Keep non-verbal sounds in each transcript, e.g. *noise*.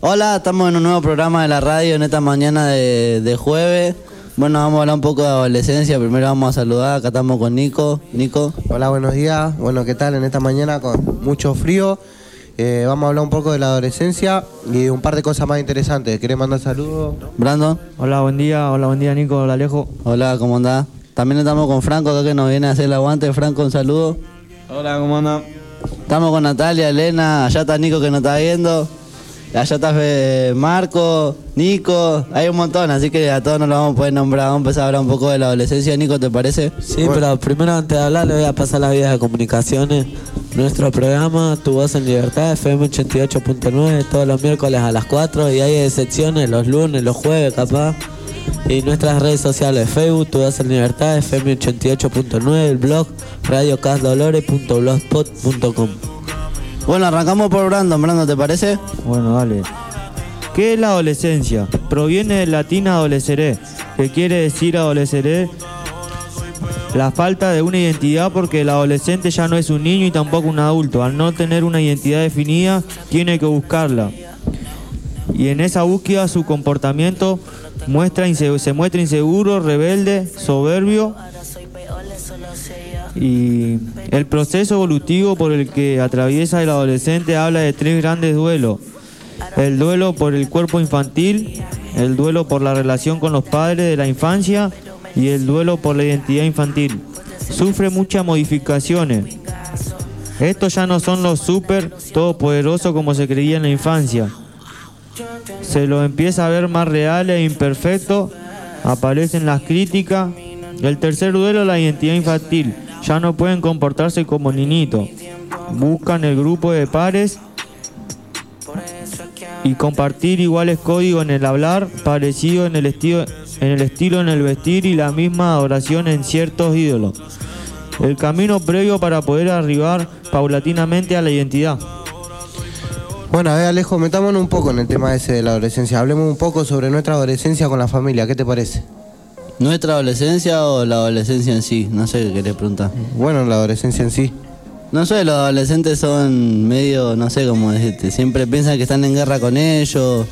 Hola, estamos en un nuevo programa de la radio en esta mañana de, de jueves. Bueno, vamos a hablar un poco de adolescencia. Primero vamos a saludar. Acá estamos con Nico. Nico. Hola, buenos días. Bueno, ¿qué tal? En esta mañana con mucho frío. eh, vamos a hablar un poco de la adolescencia y un par de cosas más interesantes. ¿Querés mandar saludos? Brandon. Hola, buen día. Hola, buen día, Nico. Hola, Alejo. Hola, ¿cómo andás? También estamos con Franco acá que nos viene a hacer el aguante. Franco, un saludo. Hola, ¿cómo andan? Estamos con Natalia, Elena. Allá está Nico que nos está viendo. Allá está Marco, Nico. Hay un montón, así que a todos nos lo vamos a poder nombrar. Vamos a empezar a hablar un poco de la adolescencia. Nico, ¿te parece? Sí, pero primero antes de hablar le voy a pasar las vías de comunicaciones. Nuestro programa Tu Voz en Libertad, FM 88.9, todos los miércoles a las 4 y hay excepciones los lunes, los jueves capaz. Y nuestras redes sociales, Facebook, Tu Voz en Libertad, FM 88.9, el blog radiocasdolores.blogspot.com. Bueno, arrancamos por Brandon. Brandon, ¿te parece? Bueno, dale. ¿Qué es la adolescencia? Proviene del latín adoleceré, que quiere decir adoleceré la falta de una identidad porque el adolescente ya no es un niño y tampoco un adulto. Al no tener una identidad definida, tiene que buscarla. Y en esa búsqueda su comportamiento se muestra inseguro, rebelde, soberbio. Y el proceso evolutivo por el que atraviesa el adolescente habla de tres grandes duelos. El duelo por el cuerpo infantil, el duelo por la relación con los padres de la infancia y el duelo por la identidad infantil. Sufre muchas modificaciones. Estos ya no son los súper todopoderosos como se creía en la infancia. Se lo empieza a ver más real e imperfecto. Aparecen las críticas. El tercer duelo, la identidad infantil. Ya no pueden comportarse como niñitos. Buscan el grupo de pares y compartir iguales códigos en el hablar, parecido en el estilo, en el estilo en el vestir y la misma adoración en ciertos ídolos. El camino previo para poder arribar paulatinamente a la identidad. Bueno, a ver, Alejo, metámonos un poco en el tema ese de la adolescencia. Hablemos un poco sobre nuestra adolescencia con la familia. ¿Qué te parece? ¿Nuestra adolescencia o la adolescencia en sí? No sé qué querés preguntar. Bueno, la adolescencia en sí. No sé, los adolescentes son medio, no sé cómo decirte, siempre piensan que están en guerra con ellos,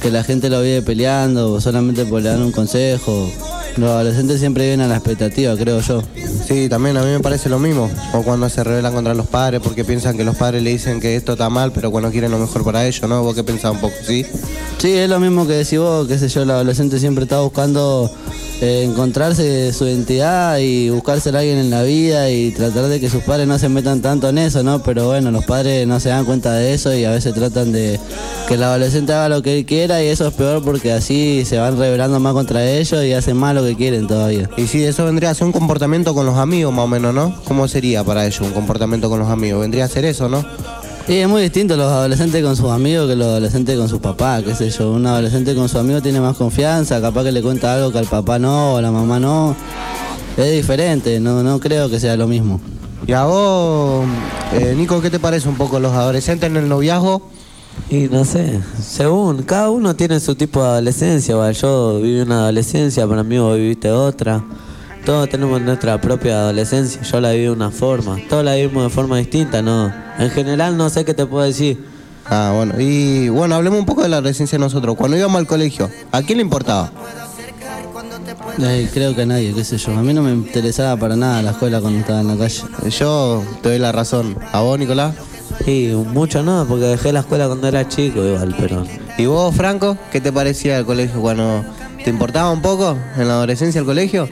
que la gente lo vive peleando solamente por le dar un consejo. Los adolescentes siempre viven a la expectativa, creo yo. Sí, también a mí me parece lo mismo. O cuando se rebelan contra los padres porque piensan que los padres le dicen que esto está mal, pero cuando quieren lo mejor para ellos, ¿no? ¿Vos qué pensás un poco? ¿Sí? Sí, es lo mismo que decís vos, qué sé yo, el adolescente siempre está buscando encontrarse su identidad y buscarse a alguien en la vida y tratar de que sus padres no se metan tanto en eso, ¿no? Pero bueno, los padres no se dan cuenta de eso y a veces tratan de que el adolescente haga lo que él quiera y eso es peor porque así se van rebelando más contra ellos y hacen más lo que quieren todavía. Y sí, eso vendría a ser un comportamiento con los amigos, más o menos, ¿no? ¿Cómo sería para ellos un comportamiento con los amigos? Vendría a ser eso, ¿no? Y es muy distinto los adolescentes con sus amigos que los adolescentes con sus papás, qué sé yo. Un adolescente con su amigo tiene más confianza, capaz que le cuenta algo que al papá no o a la mamá no. Es diferente, no, no creo que sea lo mismo. Y a vos, eh, Nico, ¿qué te parece un poco los adolescentes en el noviazgo? Y no sé, según, cada uno tiene su tipo de adolescencia. ¿va? Yo viví una adolescencia, para mí vos viviste otra. Todos tenemos nuestra propia adolescencia. Yo la viví de una forma. Todos la vivimos de forma distinta, ¿no? En general no sé qué te puedo decir. Ah, bueno. Y bueno, hablemos un poco de la adolescencia nosotros. Cuando íbamos al colegio, ¿a quién le importaba? Ay, creo que a nadie, qué sé yo. A mí no me interesaba para nada la escuela cuando estaba en la calle. Yo te doy la razón. ¿A vos, Nicolás? Y mucho no, porque dejé la escuela cuando era chico igual, pero... ¿Y vos, Franco? ¿Qué te parecía el colegio cuando te importaba un poco en la adolescencia el colegio?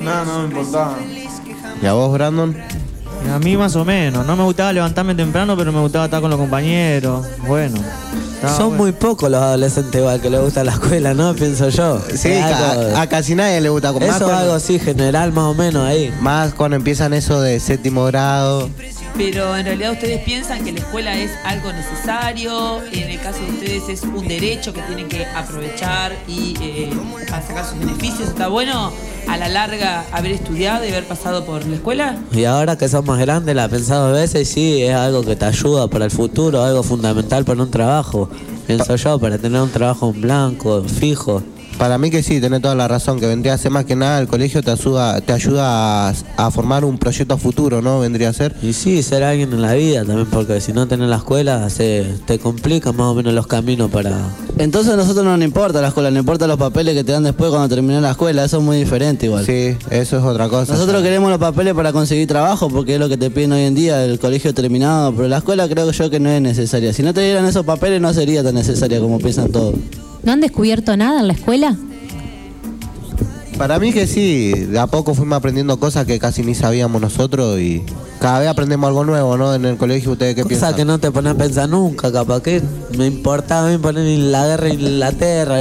No, no me importaba. ¿Y a vos, Brandon? A mí más o menos. No me gustaba levantarme temprano, pero me gustaba estar con los compañeros. Bueno. Son bueno. muy pocos los adolescentes igual que les gusta la escuela, ¿no? Pienso yo. Sí, algo- a, casi nadie le gusta. Más Eso es cuando, algo así general más o menos ahí. más cuando empiezan eso de séptimo grado. Pero en realidad ustedes piensan que la escuela es algo necesario, en el caso de ustedes es un derecho que tienen que aprovechar y eh, sacar sus beneficios. ¿Está bueno a la larga haber estudiado y haber pasado por la escuela? Y ahora que sos más grande, la pensado dos veces sí, es algo que te ayuda para el futuro, algo fundamental para un trabajo. Pienso yo, para tener un trabajo en blanco, fijo. Para mí que sí, tenés toda la razón, que vendría a ser más que nada el colegio te ayuda, te ayuda a, a formar un proyecto a futuro, ¿no? Vendría a ser. Y sí, ser alguien en la vida también, porque si no tenés la escuela, se, te complican más o menos los caminos para... Entonces a nosotros no nos importa la escuela, nos importan los papeles que te dan después cuando terminas la escuela, eso es muy diferente igual. Sí, eso es otra cosa. Nosotros queremos los papeles para conseguir trabajo porque es lo que te piden hoy en día, el colegio terminado, pero la escuela creo yo que no es necesaria. Si no te dieran esos papeles no sería tan necesaria como piensan todos. ¿No han descubierto nada en la escuela? Para mí que sí, de a poco fuimos aprendiendo cosas que casi ni sabíamos nosotros y cada vez aprendemos algo nuevo, ¿no? En el colegio, ¿ustedes qué Cosa piensan? que no te pones a pensar nunca, capaz que me importaba a mí poner en la guerra en Inglaterra,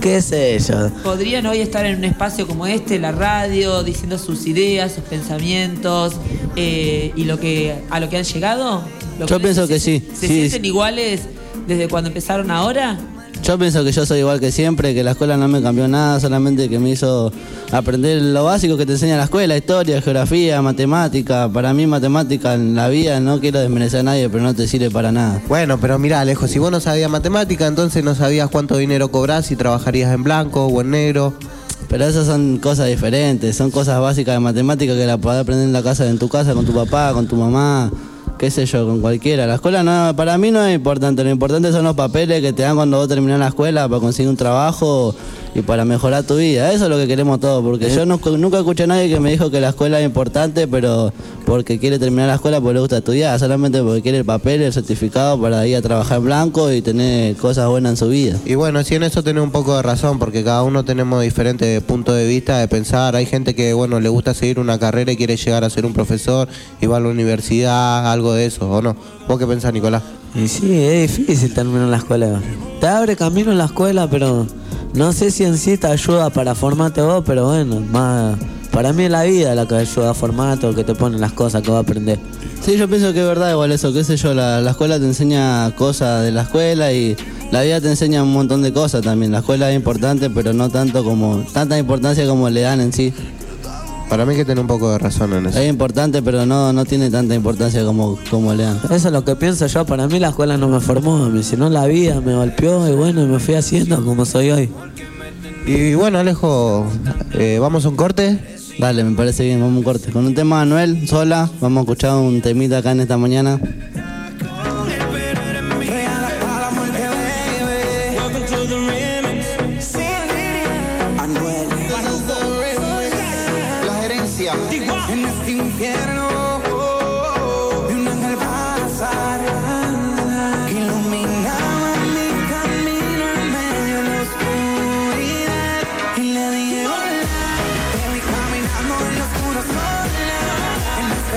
qué sé yo. ¿Podrían hoy estar en un espacio como este, la radio, diciendo sus ideas, sus pensamientos eh, y lo que a lo que han llegado? ¿Lo Yo pienso ¿Se- que sí, ¿Se sí. sienten iguales desde cuando empezaron ahora? Yo pienso que yo soy igual que siempre, que la escuela no me cambió nada, solamente que me hizo aprender lo básico que te enseña la escuela, historia, geografía, matemática. Para mí matemática en la vida, no quiero desmerecer a nadie, pero no te sirve para nada. Bueno, pero mirá, Alejo, si vos no sabías matemática, entonces no sabías cuánto dinero cobrás, si trabajarías en blanco o en negro. Pero esas son cosas diferentes, son cosas básicas de matemática que la podés aprender en la casa, en tu casa, con tu papá, con tu mamá, qué sé yo, con cualquiera. La escuela no, para mí no es importante, lo importante son los papeles que te dan cuando vos terminás la escuela para conseguir un trabajo y para mejorar tu vida. Eso es lo que queremos todos, porque yo no- nunca escuché a nadie que me dijo que la escuela es importante, pero porque quiere terminar la escuela porque le gusta estudiar, solamente porque quiere el papel, el certificado para ir a trabajar en blanco y tener cosas buenas en su vida. Y bueno, sí en eso tenés un poco de razón, porque cada uno tenemos diferentes puntos de vista de pensar. Hay gente que, bueno, le gusta seguir una carrera y quiere llegar a ser un profesor, y va a la universidad, algo de eso, ¿o no? ¿Vos qué pensás, Nicolás? Y sí, es difícil terminar la escuela. Te abre camino en la escuela, pero no sé si en sí te ayuda para formarte vos, pero bueno, más para mí es la vida la que ayuda a formarte o que te pone las cosas que vas a aprender. Sí, yo pienso que es verdad igual eso, qué sé yo, la, la escuela te enseña cosas de la escuela y la vida te enseña un montón de cosas también. La escuela es importante, pero no tanto como, tanta importancia como le dan en sí. Para mí que tiene un poco de razón en eso. Es importante, pero no, no tiene tanta importancia como, como le dan. Eso es lo que pienso yo. Para mí la escuela no me formó, a mí, sino la vida me golpeó y bueno, me fui haciendo como soy hoy. Y bueno, Alejo, eh, ¿vamos a un corte? Dale, me parece bien, vamos a un corte. Con un tema de Anuel, sola, vamos a escuchar un temita acá en esta mañana.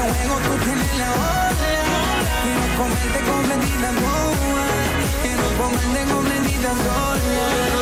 Juego tú tienes la ola quiero comerte completita toda quiero comerte completita sola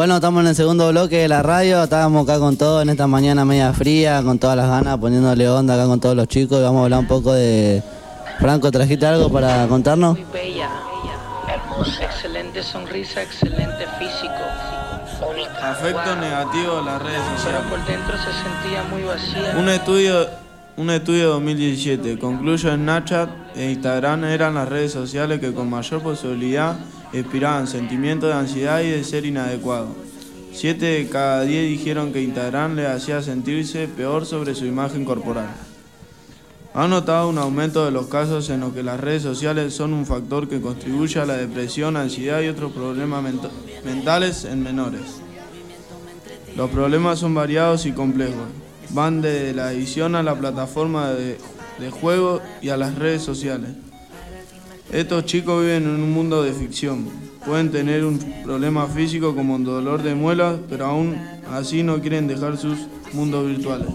Bueno, estamos en el segundo bloque de la radio, estábamos acá con todo en esta mañana media fría, con todas las ganas, poniéndole onda acá con todos los chicos y vamos a hablar un poco de... Franco, ¿trajiste algo para contarnos? Muy bella, hermosa, excelente sonrisa, excelente físico, única. Afecto negativo de las redes Pero sociales. por dentro se sentía muy vacía. Un estudio, un estudio de 2017 concluyó en Snapchat e Instagram eran las redes sociales que con mayor posibilidad inspiraban sentimientos de ansiedad y de ser inadecuado. Siete de cada diez dijeron que Instagram les hacía sentirse peor sobre su imagen corporal. Han notado un aumento de los casos en los que las redes sociales son un factor que contribuye a la depresión, ansiedad y otros problemas mentales en menores. Los problemas son variados y complejos. Van desde la edición a la plataforma de, de juego y a las redes sociales. Estos chicos viven en un mundo de ficción. Pueden tener un problema físico como un dolor de muelas, pero aún así no quieren dejar sus mundos virtuales.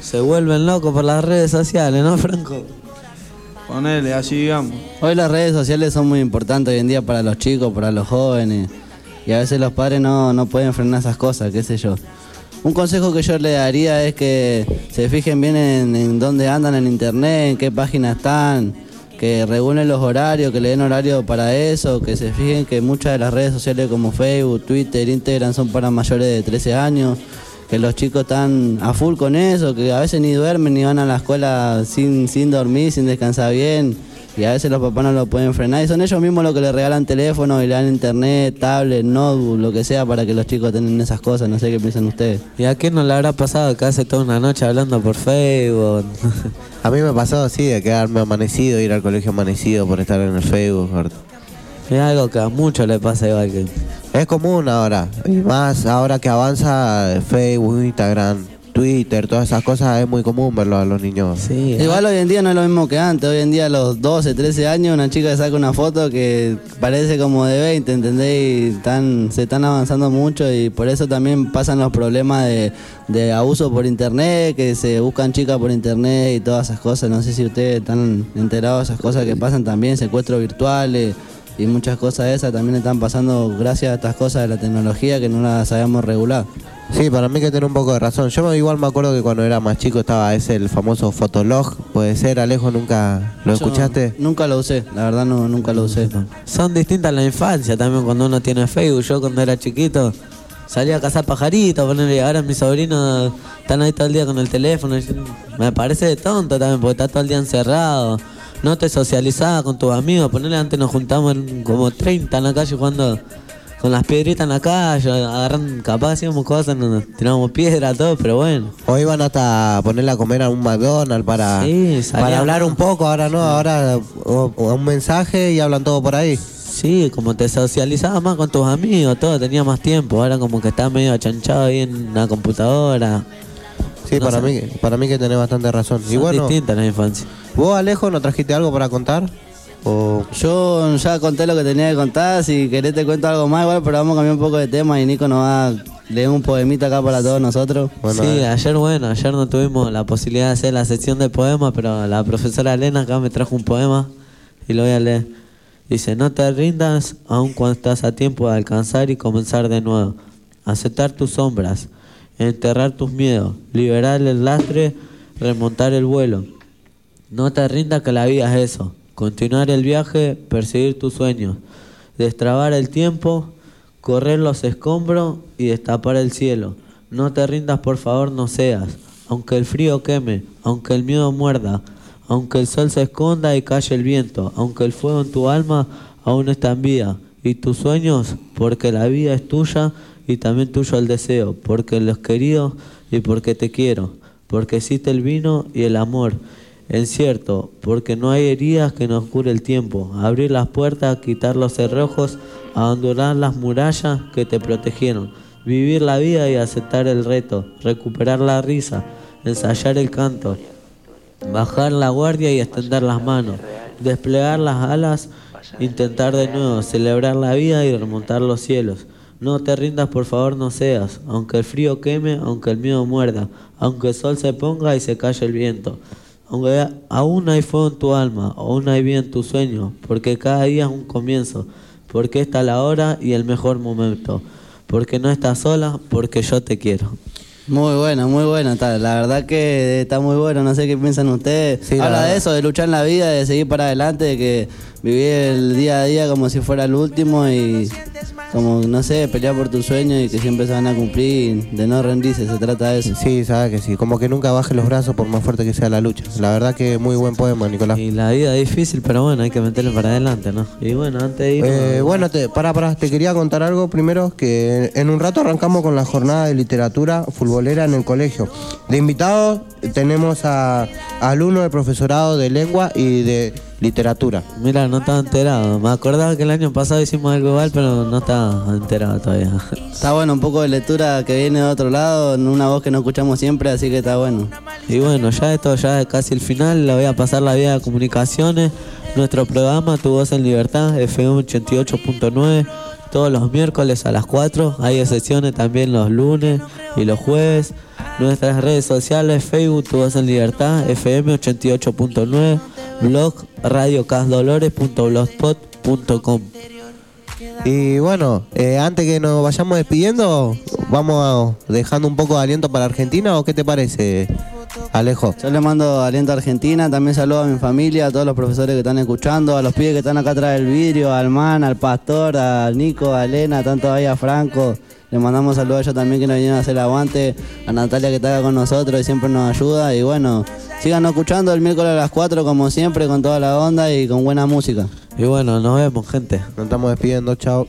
Se vuelven locos por las redes sociales, ¿no, Franco? Ponele, así digamos. Hoy las redes sociales son muy importantes hoy en día para los chicos, para los jóvenes. Y a veces los padres no, no pueden frenar esas cosas, qué sé yo. Un consejo que yo le daría es que se fijen bien en, dónde andan en internet, en qué páginas están, que regulen los horarios, que le den horario para eso, que se fijen que muchas de las redes sociales como Facebook, Twitter, Instagram son para mayores de 13 años, que los chicos están a full con eso, que a veces ni duermen ni van a la escuela sin, sin dormir, sin descansar bien. Y a veces los papás no lo pueden frenar. Y son ellos mismos los que les regalan teléfono y le dan internet, tablet, notebook, lo que sea para que los chicos tengan esas cosas. No sé qué piensan ustedes. ¿Y a quién no le habrá pasado que hace toda una noche hablando por Facebook? *laughs* A mí me pasó así, de quedarme amanecido, ir al colegio amanecido por estar en el Facebook. es algo que a muchos le pasa igual que... Es común ahora, y más ahora que avanza Facebook, Instagram, Twitter, todas esas cosas, es muy común verlo a los niños. Sí, Igual hoy en día no es lo mismo que antes. Hoy en día a los 12, 13 años una chica saca una foto que parece como de 20, ¿entendés? Y están, se están avanzando mucho y por eso también pasan los problemas de, de abuso por internet, que se buscan chicas por internet y todas esas cosas. No sé si ustedes están enterados de esas cosas que pasan también, secuestros virtuales y muchas cosas de esas también están pasando gracias a estas cosas de la tecnología que no las sabíamos regular. Sí, para mí que tiene un poco de razón. Yo igual me acuerdo que cuando era más chico estaba ese el famoso Fotolog, puede ser, Alejo, ¿nunca lo Yo escuchaste? Nunca lo usé, la verdad no, nunca lo usé. Son distintas la infancia también cuando uno tiene Facebook. Yo cuando era chiquito salía a cazar pajaritos, ponerle, ahora mis sobrinos están ahí todo el día con el teléfono. Me parece de tonto también porque está todo el día encerrado. No te socializaba con tus amigos. Ponerle antes nos juntamos en como 30 en la calle jugando con las piedritas en la calle, agarran, capaz hacíamos cosas, nos tirábamos piedra, todo, pero bueno. O iban hasta a ponerle a comer a un McDonald's para, Sí, para hablar un poco, ahora no, ahora o- o un mensaje y hablan todo por ahí. Sí, como te socializabas más con tus amigos, todo, tenía más tiempo. Ahora como que estás medio achanchado ahí en la computadora. Sí, No para, sé. mí, para mí que tenés bastante razón. y Son bueno, distintas la infancia. ¿vos Alejo no trajiste algo para contar? O... Yo ya conté lo que tenía que contar, si querés te cuento algo más igual, pero vamos a cambiar un poco de tema y Nico nos va a leer un poemita acá para todos nosotros. Bueno, sí, ayer bueno, ayer no tuvimos la posibilidad de hacer la sección de poemas, pero la profesora Elena acá me trajo un poema y lo voy a leer. Dice, no te rindas aun cuando estás a tiempo de alcanzar y comenzar de nuevo. Aceptar tus sombras, enterrar tus miedos, liberar el lastre, remontar el vuelo. No te rindas que la vida es eso. Continuar el viaje, perseguir tus sueños, destrabar el tiempo, correr los escombros y destapar el cielo. No te rindas, por favor, no seas. Aunque el frío queme, aunque el miedo muerda, aunque el sol se esconda y calle el viento, aunque el fuego en tu alma aún está en vida, y tus sueños, porque la vida es tuya y también tuyo el deseo, porque los queridos y porque te quiero, porque existe el vino y el amor. En cierto, porque no hay heridas que nos cure el tiempo. Abrir las puertas, quitar los cerrojos, abandonar las murallas que te protegieron. Vivir la vida y aceptar el reto. Recuperar la risa, ensayar el canto. Bajar la guardia y extender las manos. Desplegar las alas, intentar de nuevo. Celebrar la vida y remontar los cielos. No te rindas, por favor, no seas. Aunque el frío queme, aunque el miedo muerda. Aunque el sol se ponga y se calle el viento. Aunque aún hay fuego en tu alma, aún hay vida en tu sueño, porque cada día es un comienzo, porque esta es la hora y el mejor momento. porque no estás sola, porque yo te quiero. Muy bueno, muy bueno. Está. La verdad que está muy bueno. No sé qué piensan ustedes. Sí, Habla de eso, de luchar en la vida, de seguir para adelante, de que vivir el día a día como si fuera el último y como, no sé, pelear por tus sueños y que siempre se van a cumplir, de no rendirse, se trata de eso. Sí, sabes que sí. Como que nunca baje los brazos por más fuerte que sea la lucha. La verdad que muy buen poema, Nicolás. Y la vida es difícil, pero bueno, hay que meterle para adelante, ¿no? Y bueno, antes de ir... Eh, bueno, te, para, para, te quería contar algo primero, que en un rato arrancamos con la jornada de literatura futbolera en el colegio. De invitados tenemos a, a alumnos de profesorado de lengua y de literatura. Mira, no estaba enterado. Me acordaba que el año pasado hicimos algo igual, pero no estaba enterado todavía. Está bueno, un poco de lectura que viene de otro lado, en una voz que no escuchamos siempre, así que está bueno. Y bueno, ya esto ya es casi el final. Le voy a pasar la vía de comunicaciones. Nuestro programa Tu Voz en Libertad, FM 88.9, todos los miércoles a las 4. Hay excepciones también los lunes y los jueves. Nuestras redes sociales, Facebook Tu Voz en Libertad, FM 88.9, blog radiocasdolores.blogspot.com. Y bueno, eh, antes que nos vayamos despidiendo, vamos dejando un poco de aliento para Argentina o qué te parece, Alejo? Yo le mando aliento a Argentina, también saludo a mi familia, a todos los profesores que están escuchando, a los pibes que están acá atrás del vidrio, al man, al pastor, a Nico, a Elena, tanto ahí a Franco. Le mandamos saludos a ellos también que nos vinieron a hacer el aguante, a Natalia que está acá con nosotros y siempre nos ayuda. Y bueno, Sigan escuchando el miércoles a las 4 como siempre, con toda la onda y con buena música. Y bueno, nos vemos, gente. Nos estamos despidiendo, chao.